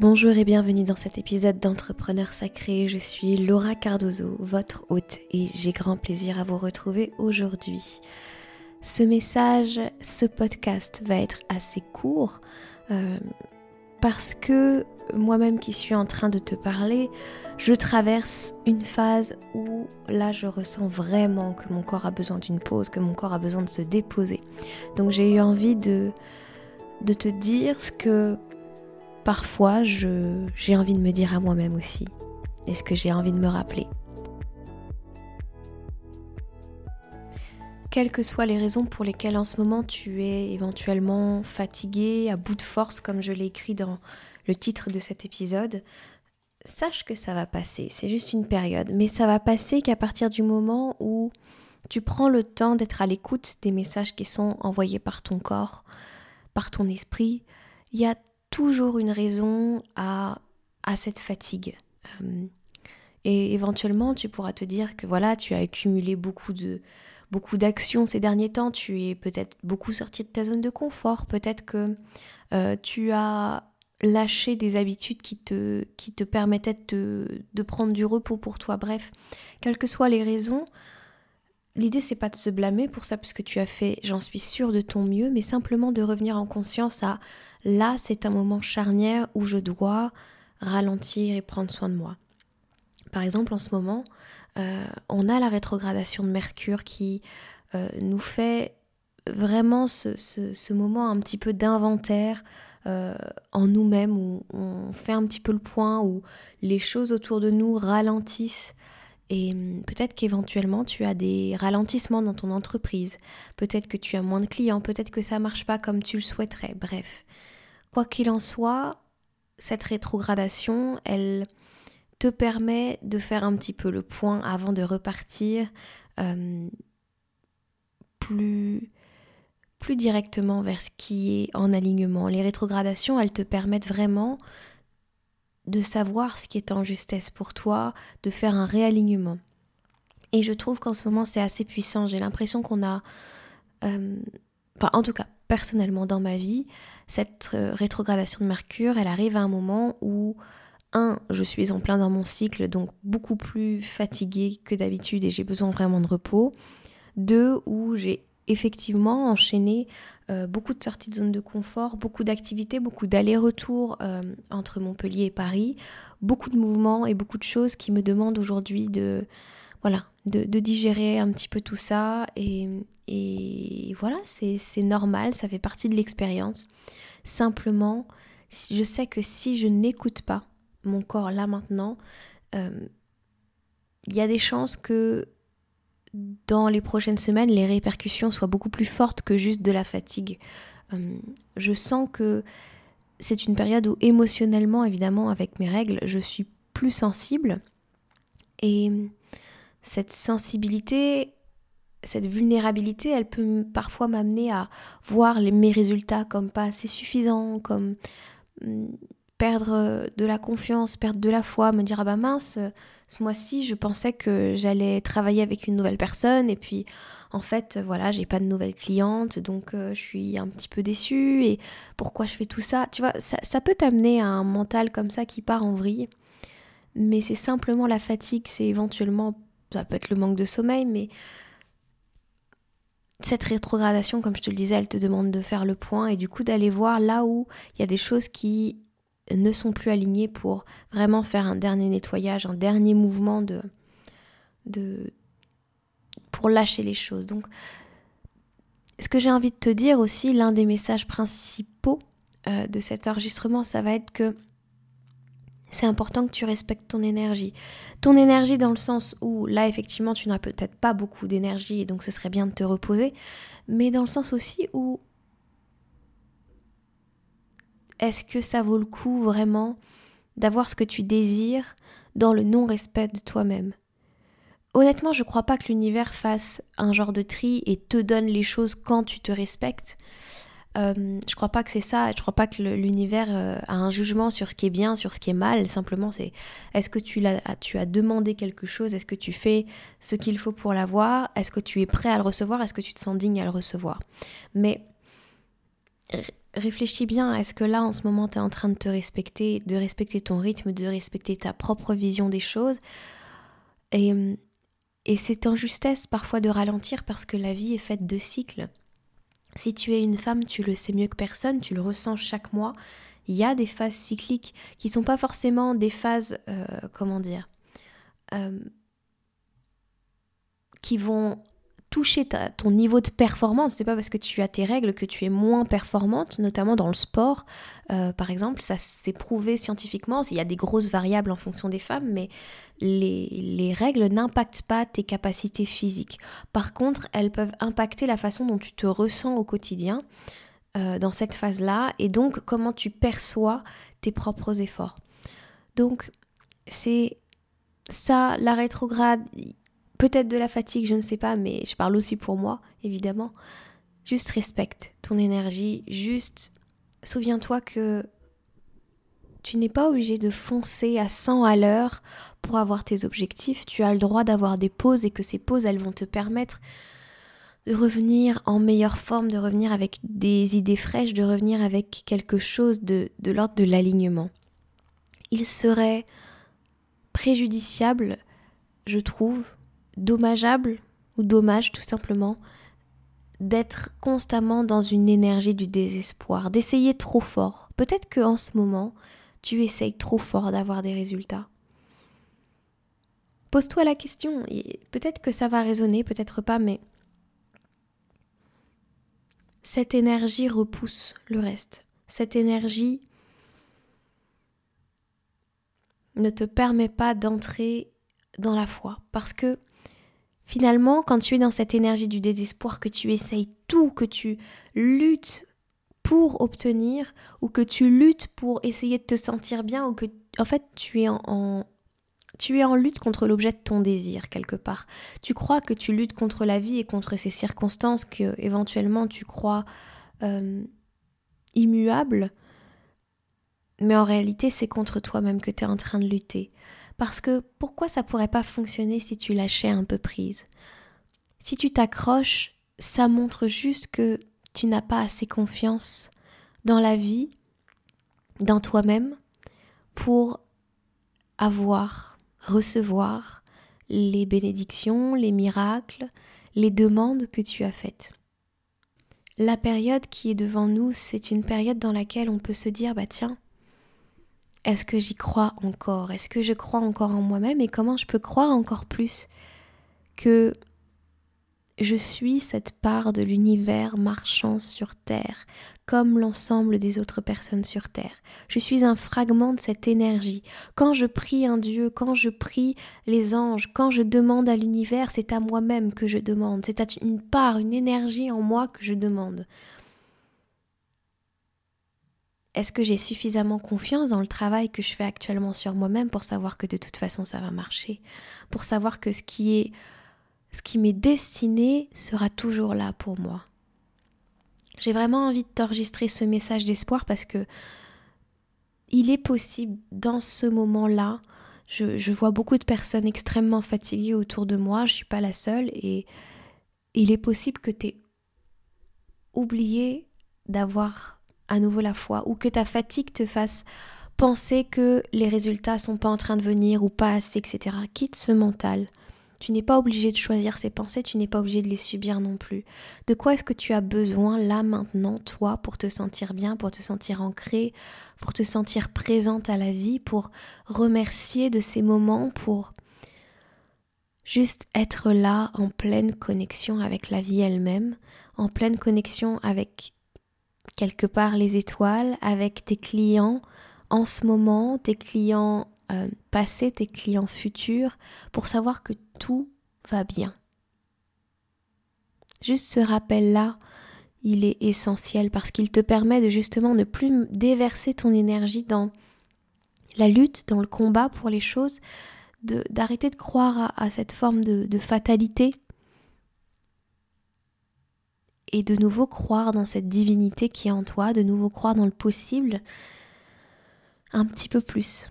Bonjour et bienvenue dans cet épisode d'Entrepreneur Sacré. Je suis Laura Cardozo, votre hôte, et j'ai grand plaisir à vous retrouver aujourd'hui. Ce message, ce podcast va être assez court euh, parce que moi-même qui suis en train de te parler, je traverse une phase où là je ressens vraiment que mon corps a besoin d'une pause, que mon corps a besoin de se déposer. Donc j'ai eu envie de, de te dire ce que parfois j'ai envie de me dire à moi-même aussi. Et ce que j'ai envie de me rappeler? Quelles que soient les raisons pour lesquelles en ce moment tu es éventuellement fatigué, à bout de force, comme je l'ai écrit dans le titre de cet épisode, sache que ça va passer. C'est juste une période. Mais ça va passer qu'à partir du moment où tu prends le temps d'être à l'écoute des messages qui sont envoyés par ton corps, par ton esprit, il y a toujours une raison à, à cette fatigue. Euh, et éventuellement, tu pourras te dire que voilà, tu as accumulé beaucoup de beaucoup d'actions ces derniers temps, tu es peut-être beaucoup sorti de ta zone de confort, peut-être que euh, tu as lâché des habitudes qui te, qui te permettaient de, de prendre du repos pour toi. Bref, quelles que soient les raisons, L'idée, c'est pas de se blâmer pour ça, puisque tu as fait, j'en suis sûre, de ton mieux, mais simplement de revenir en conscience à là, c'est un moment charnière où je dois ralentir et prendre soin de moi. Par exemple, en ce moment, euh, on a la rétrogradation de Mercure qui euh, nous fait vraiment ce, moment un petit peu d'inventaire euh, en nous-mêmes, où on fait un petit peu le point, où les choses autour de nous ralentissent et hum, peut-être qu'éventuellement tu as des ralentissements dans ton entreprise, peut-être que tu as moins de clients, peut-être que ça marche pas comme tu le souhaiterais. Bref, quoi qu'il en soit, cette rétrogradation, elle te permet de faire un petit peu le point avant de repartir plus plus directement vers ce qui est en alignement. Les rétrogradations, elles te permettent vraiment de savoir ce qui est en justesse pour toi, de faire un réalignement. Et je trouve qu'en ce moment c'est assez puissant. J'ai l'impression qu'on a, euh, enfin, en tout cas personnellement dans ma vie, cette euh, rétrogradation de Mercure, elle arrive à un moment où un, je suis en plein dans mon cycle, donc beaucoup plus fatiguée que d'habitude et j'ai besoin vraiment de repos. Deux, où j'ai effectivement enchaîné euh, beaucoup de sorties de zone de confort, beaucoup d'activités, beaucoup d'allers-retours euh, entre Montpellier et Paris, beaucoup de mouvements et beaucoup de choses qui me demandent aujourd'hui de, voilà, de, digérer un petit peu tout ça. Et, voilà, c'est normal, ça fait partie de l'expérience. Simplement, je sais que si je n'écoute pas mon corps là maintenant, euh, il y a des chances que dans les prochaines semaines, les répercussions soient beaucoup plus fortes que juste de la fatigue. Euh, je sens que c'est une période où émotionnellement, évidemment, avec mes règles, je suis plus sensible. Et cette sensibilité, cette vulnérabilité, elle peut parfois m'amener à voir mes résultats comme pas assez suffisants, comme hmm, perdre de la confiance, perdre de la foi, me dire ah bah mince, ce mois-ci, je pensais que j'allais travailler avec une nouvelle personne et puis en fait, voilà, j'ai pas de nouvelles clientes, donc euh, je suis un petit peu déçue et pourquoi je fais tout ça? Tu vois, ça, peut t'amener à un mental comme ça qui part en vrille, mais c'est simplement la fatigue, c'est éventuellement, ça peut être le manque de sommeil, mais cette rétrogradation, comme je te le disais, elle te demande de faire le point et du coup d'aller voir là où il y a des choses qui ne sont plus alignés pour vraiment faire un dernier nettoyage, un dernier mouvement de, de pour lâcher les choses. Donc, ce que j'ai envie de te dire aussi, l'un des messages principaux euh, de cet enregistrement, ça va être que c'est important que tu respectes ton énergie. Ton énergie dans le sens où là, effectivement, tu n'as peut-être pas beaucoup d'énergie et donc ce serait bien de te reposer, mais dans le sens aussi où est-ce que ça vaut le coup vraiment d'avoir ce que tu désires dans le non-respect de toi-même? Honnêtement, je crois pas que l'univers fasse un genre de tri et te donne les choses quand tu te respectes. Euh, je crois pas que c'est ça. Je crois pas que l'univers euh, a un jugement sur ce qui est bien, sur ce qui est mal. Simplement, c'est est-ce que tu, as, tu as demandé quelque chose? Est-ce que tu fais ce qu'il faut pour l'avoir? Est-ce que tu es prêt à le recevoir? Est-ce que tu te sens digne à le recevoir? Mais réfléchis bien, est-ce que là en ce moment tu es en train de te respecter, de respecter ton rythme, de respecter ta propre vision des choses? Et, et c'est en justesse parfois de ralentir parce que la vie est faite de cycles. Si tu es une femme, tu le sais mieux que personne, tu le ressens chaque mois. Il y a des phases cycliques qui sont pas forcément des phases, euh, comment dire, euh, qui vont toucher ton niveau de performance. C'est pas parce que tu as tes règles que tu es moins performante, notamment dans le sport, euh, par exemple. Ça s'est prouvé scientifiquement. Il y a des grosses variables en fonction des femmes, mais les, les règles n'impactent pas tes capacités physiques. Par contre, elles peuvent impacter la façon dont tu te ressens au quotidien. Euh, dans cette phase-là et donc comment tu perçois tes propres efforts. Donc c'est ça, la rétrograde, peut-être de la fatigue, je ne sais pas, mais je parle aussi pour moi, évidemment. Juste respecte ton énergie, juste souviens-toi que tu n'es pas obligé de foncer à 100 à l'heure pour avoir tes objectifs, tu as le droit d'avoir des pauses et que ces pauses, elles vont te permettre de revenir en meilleure forme, de revenir avec des idées fraîches, de revenir avec quelque chose de, de l'ordre de l'alignement. Il serait préjudiciable, je trouve, dommageable ou dommage tout simplement, d'être constamment dans une énergie du désespoir, d'essayer trop fort. Peut-être que en ce moment, tu essayes trop fort d'avoir des résultats. Pose-toi la question, peut-être que ça va résonner, peut-être pas, mais cette énergie repousse le reste. Cette énergie ne te permet pas d'entrer dans la foi. Parce que finalement, quand tu es dans cette énergie du désespoir, que tu essayes tout, que tu luttes pour obtenir, ou que tu luttes pour essayer de te sentir bien, ou que en fait tu es en, lutte contre l'objet de ton désir quelque part. Tu crois que tu luttes contre la vie et contre ces circonstances que éventuellement tu crois euh, immuables, mais en réalité c'est contre toi-même que tu es en train de lutter. Parce que pourquoi ça pourrait pas fonctionner si tu lâchais un peu prise? Si tu t'accroches, ça montre juste que tu n'as pas assez confiance dans la vie, dans toi-même, pour avoir recevoir les bénédictions, les miracles, les demandes que tu as faites. La période qui est devant nous, c'est une période dans laquelle on peut se dire, bah tiens, est-ce que j'y crois encore? Est-ce que je crois encore en moi-même? Et comment je peux croire encore plus que je suis cette part de l'univers marchant sur Terre, comme l'ensemble des autres personnes sur Terre? Je suis un fragment de cette énergie. Quand je prie un Dieu, quand je prie les anges, quand je demande à l'univers, c'est à moi-même que je demande. C'est à une part, une énergie en moi que je demande. Est-ce que j'ai suffisamment confiance dans le travail que je fais actuellement sur moi-même pour savoir que de toute façon ça va marcher? Pour savoir que ce qui est ce qui m'est destiné sera toujours là pour moi. J'ai vraiment envie de t'enregistrer ce message d'espoir parce que il est possible dans ce moment-là, je, vois beaucoup de personnes extrêmement fatiguées autour de moi, je ne suis pas la seule, et il est possible que tu aies oublié d'avoir à nouveau la foi, ou que ta fatigue te fasse penser que les résultats sont pas en train de venir ou pas assez, etc. Quitte ce mental. Tu n'es pas obligé de choisir ces pensées, tu n'es pas obligé de les subir non plus. De quoi est-ce que tu as besoin là maintenant, toi, pour te sentir bien, pour te sentir ancré, pour te sentir présente à la vie, pour remercier de ces moments, pour juste être là en pleine connexion avec la vie elle-même, en pleine connexion avec quelque part les étoiles, avec tes clients en ce moment, tes clients euh, passés, tes clients futurs, pour savoir que tout va bien. Juste ce rappel-là, il est essentiel parce qu'il te permet de justement ne plus déverser ton énergie dans la lutte, dans le combat pour les choses, d'arrêter de, croire à, cette forme de, de fatalité et de nouveau croire dans cette divinité qui est en toi, de nouveau croire dans le possible un petit peu plus.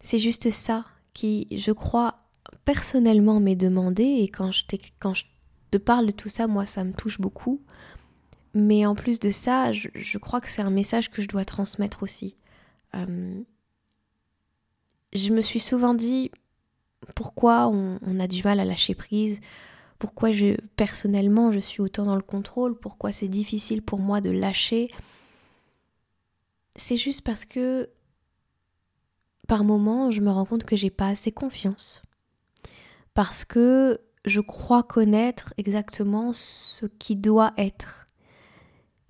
C'est juste ça qui, je crois, personnellement m'est demandé, et quand je, quand je te parle de tout ça, moi, ça me touche beaucoup, Mais en plus de ça, je, crois que c'est un message que je dois transmettre aussi. Euh, je me suis souvent dit pourquoi on, on, a du mal à lâcher prise, pourquoi personnellement je suis autant dans le contrôle, pourquoi c'est difficile pour moi de lâcher. C'est juste parce que par moments je me rends compte que j'ai pas assez confiance. Parce que je crois connaître exactement ce qui doit être.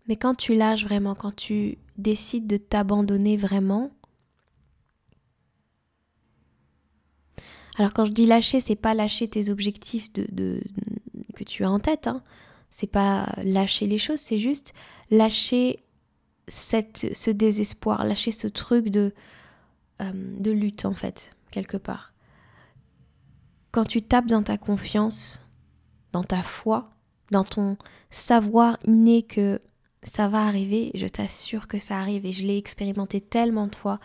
Mais quand tu lâches vraiment, quand tu décides de t'abandonner vraiment, alors quand je dis lâcher, c'est pas lâcher tes objectifs de, que tu as en tête, hein. c'est pas lâcher les choses, c'est juste lâcher cette, ce désespoir, lâcher ce truc de, euh, de lutte en fait, quelque part. Quand tu tapes dans ta confiance, dans ta foi, dans ton savoir inné que ça va arriver, je t'assure que ça arrive et je l'ai expérimenté tellement de fois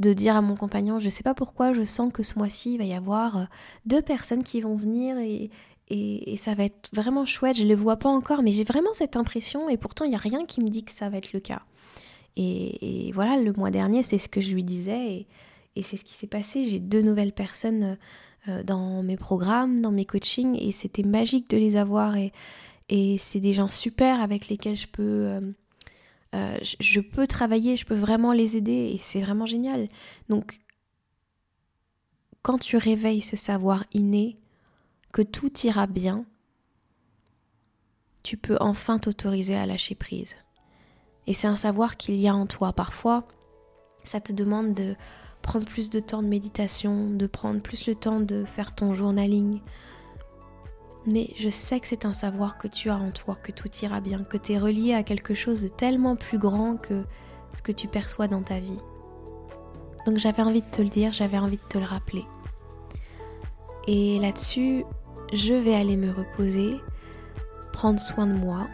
de dire à mon compagnon, je sais pas pourquoi, je sens que ce mois-ci il va y avoir euh, deux personnes qui vont venir et, et, ça va être vraiment chouette, je ne le vois pas encore, mais j'ai vraiment cette impression et pourtant il n'y a rien qui me dit que ça va être le cas. Et, voilà, le mois dernier, c'est ce que je lui disais et, c'est ce qui s'est passé. J'ai deux nouvelles personnes euh, dans mes programmes, dans mes coachings et c'était magique de les avoir et, et c'est des gens super avec lesquels je peux, euh, euh, je peux travailler, je peux vraiment les aider et c'est vraiment génial. Donc, quand tu réveilles ce savoir inné, que tout ira bien, tu peux enfin t'autoriser à lâcher prise. Et c'est un savoir qu'il y a en toi. Parfois, ça te demande de prendre plus de temps de méditation, de prendre plus le temps de faire ton journaling, mais je sais que c'est un savoir que tu as en toi, que tout ira bien, que tu es relié à quelque chose de tellement plus grand que ce que tu perçois dans ta vie. Donc j'avais envie de te le dire, j'avais envie de te le rappeler. Et là-dessus, je vais aller me reposer, prendre soin de moi.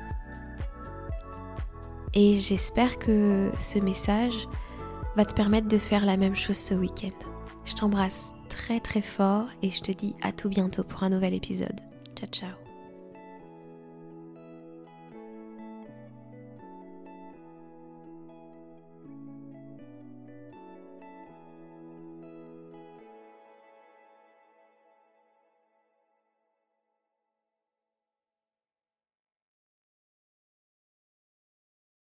Et j'espère que ce message va te permettre de faire la même chose ce week-end. Je t'embrasse très très fort et je te dis à tout bientôt pour un nouvel épisode. Ciao ciao